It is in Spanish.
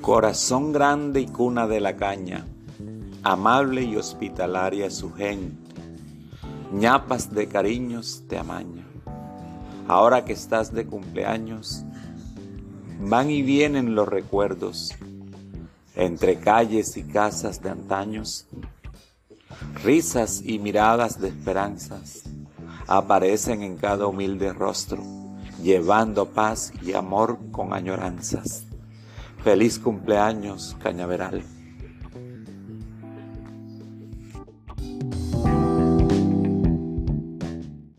Corazón grande y cuna de la caña, amable y hospitalaria su gen, ñapas de cariños te amaña. Ahora que estás de cumpleaños, van y vienen los recuerdos entre calles y casas de antaños, risas y miradas de esperanzas aparecen en cada humilde rostro, llevando paz y amor con añoranzas. Feliz cumpleaños, Cañaveral.